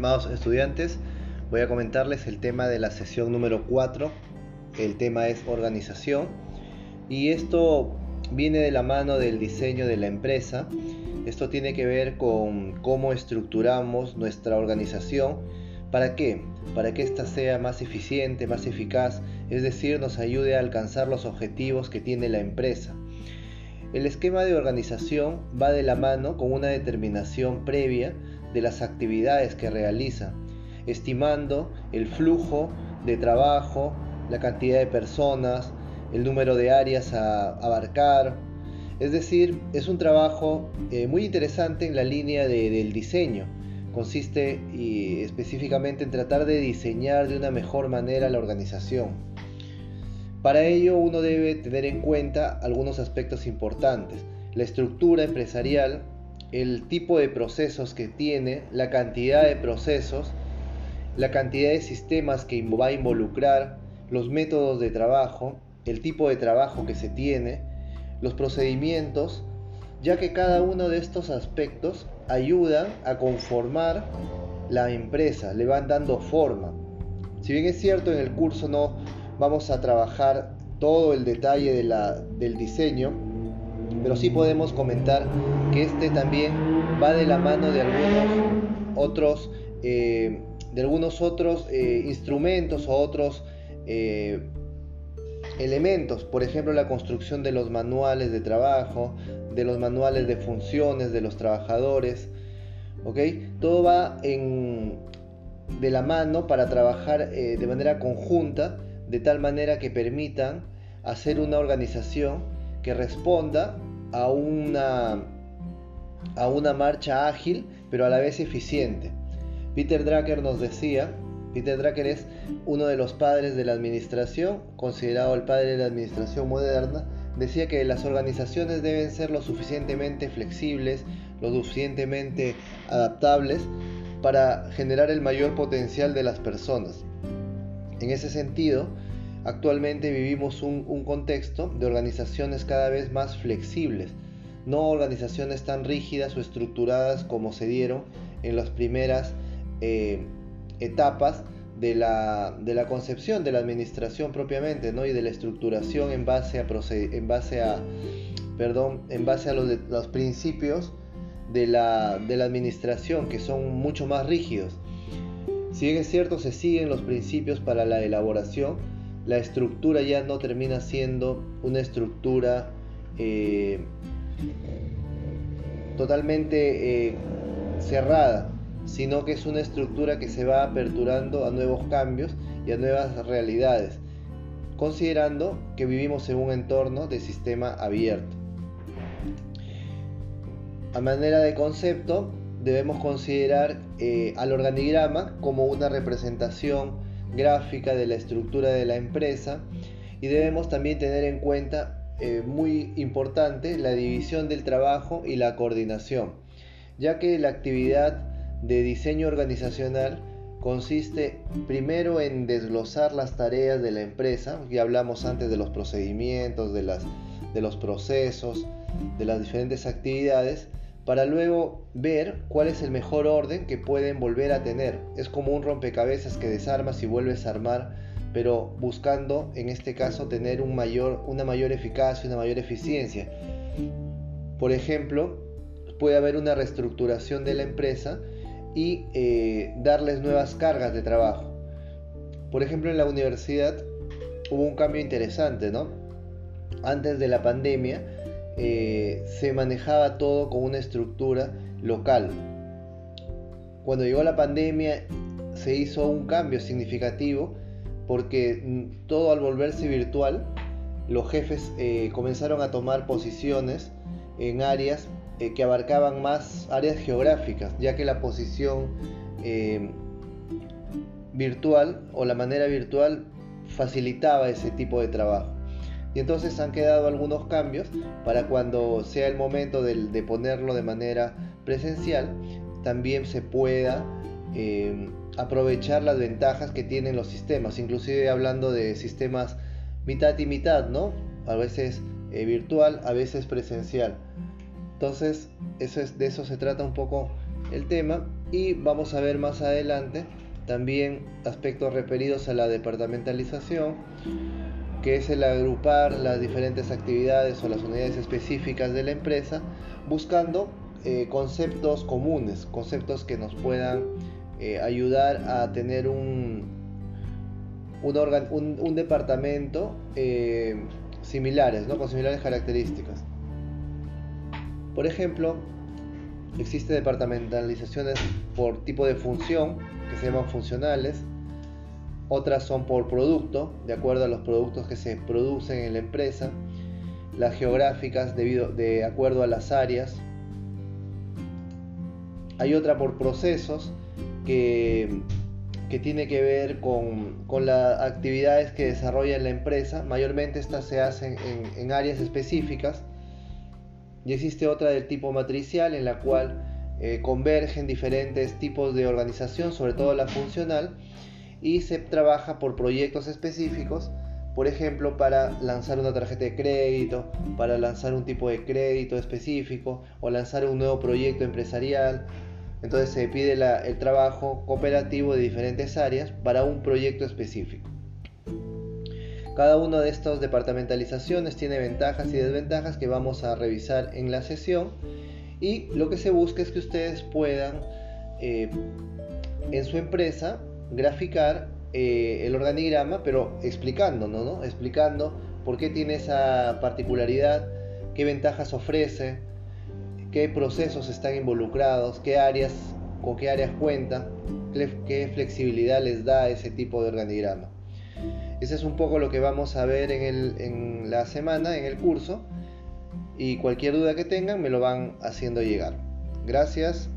estimados estudiantes. Voy a comentarles el tema de la sesión número 4. El tema es organización. Y esto viene de la mano del diseño de la empresa. Esto tiene que ver con cómo estructuramos nuestra organización. ¿Para qué? Para que ésta sea más eficiente, más eficaz, es decir, nos ayude a alcanzar los objetivos que tiene la empresa. El esquema de organización va de la mano con una determinación previa de las actividades que realiza, estimando el flujo de trabajo, la cantidad de personas, el número de áreas a abarcar. Es decir, es un trabajo eh, muy interesante en la línea del diseño. Consiste y, específicamente en tratar de diseñar de una mejor manera la organización. Para ello uno debe tener en cuenta algunos aspectos importantes. La estructura empresarial, el tipo de procesos que tiene, la cantidad de procesos, la cantidad de sistemas que va a involucrar, los métodos de trabajo, el tipo de trabajo que se tiene, los procedimientos, ya que cada uno de estos aspectos ayudan a conformar la empresa, le van dando forma. Si bien es cierto en el curso no vamos a trabajar todo el detalle del diseño, pero sí podemos comentar que este también va de la mano de algunos otros, eh, de algunos otros eh, instrumentos o otros eh, elementos, por ejemplo la construcción de los manuales de trabajo, de los manuales de funciones de los trabajadores, ¿ok? Todo va de la mano para trabajar de manera conjunta de tal manera que permitan hacer una organización que responda a una, a una marcha ágil, pero a la vez eficiente. Peter Drucker nos decía, Peter Drucker es uno de los padres de la administración, considerado el padre de la administración moderna, decía que las organizaciones deben ser lo suficientemente flexibles, lo suficientemente adaptables para generar el mayor potencial de las personas. En ese sentido, actualmente vivimos un, contexto de organizaciones cada vez más flexibles, no organizaciones tan rígidas o estructuradas como se dieron en las primeras eh, etapas de la, concepción de la administración propiamente ¿no? y de la estructuración en base a, en base a, perdón, en base a los, principios de la, administración que son mucho más rígidos. Si es cierto, se siguen los principios para la elaboración, la estructura ya no termina siendo una estructura eh, totalmente eh, cerrada, sino que es una estructura que se va aperturando a nuevos cambios y a nuevas realidades, considerando que vivimos en un entorno de sistema abierto. A manera de concepto, debemos considerar eh, al organigrama como una representación gráfica de la estructura de la empresa y debemos también tener en cuenta eh, muy importante la división del trabajo y la coordinación, ya que la actividad de diseño organizacional consiste primero en desglosar las tareas de la empresa, ya hablamos antes de los procedimientos, de, las, de los procesos, de las diferentes actividades, para luego ver cuál es el mejor orden que pueden volver a tener. Es como un rompecabezas que desarmas y vuelves a armar, pero buscando en este caso tener una mayor eficacia, una mayor eficiencia. Por ejemplo, puede haber una reestructuración de la empresa y eh, darles nuevas cargas de trabajo. Por ejemplo, en la universidad hubo un cambio interesante, ¿no? Antes de la pandemia, eh, se manejaba todo con una estructura local. Cuando llegó la pandemia se hizo un cambio significativo porque mm, todo al volverse virtual, los jefes eh, comenzaron a tomar posiciones en áreas eh, que abarcaban más áreas geográficas, ya que la posición virtual o la manera virtual facilitaba ese tipo de trabajo. Y entonces han quedado algunos cambios para cuando sea el momento de, ponerlo de manera presencial, también se pueda eh, aprovechar las ventajas que tienen los sistemas, inclusive hablando de sistemas mitad y mitad, ¿no? A veces eh, virtual, a veces presencial. Entonces, eso es, de eso se trata un poco el tema y vamos a ver más adelante también aspectos referidos a la departamentalización, que es el agrupar las diferentes actividades o las unidades específicas de la empresa, buscando eh, conceptos comunes, conceptos que nos puedan eh, ayudar a tener un, un, departamento eh, similares, ¿no? con similares características. Por ejemplo, existe departamentalizaciones por tipo de función, que se llaman funcionales, otras son por producto, de acuerdo a los productos que se producen en la empresa, las geográficas debido, de acuerdo a las áreas. Hay otra por procesos que, que tiene que ver con, con las actividades que desarrolla la empresa. Mayormente estas se hacen en, áreas específicas. Y existe otra del tipo matricial en la cual eh, convergen diferentes tipos de organización, sobre todo la funcional, y se trabaja por proyectos específicos, por ejemplo, para lanzar una tarjeta de crédito, para lanzar un tipo de crédito específico o lanzar un nuevo proyecto empresarial. Entonces se pide el trabajo cooperativo de diferentes áreas para un proyecto específico. Cada una de estas departamentalizaciones tiene ventajas y desventajas que vamos a revisar en la sesión y lo que se busca es que ustedes puedan eh, en su empresa graficar eh, el organigrama, pero explicando, ¿no? Explicando por qué tiene esa particularidad, qué ventajas ofrece, qué procesos están involucrados, qué áreas, con qué áreas cuenta, qué flexibilidad les da ese tipo de organigrama. Ese es un poco lo que vamos a ver en la semana, en el curso, y cualquier duda que tengan me lo van haciendo llegar. Gracias.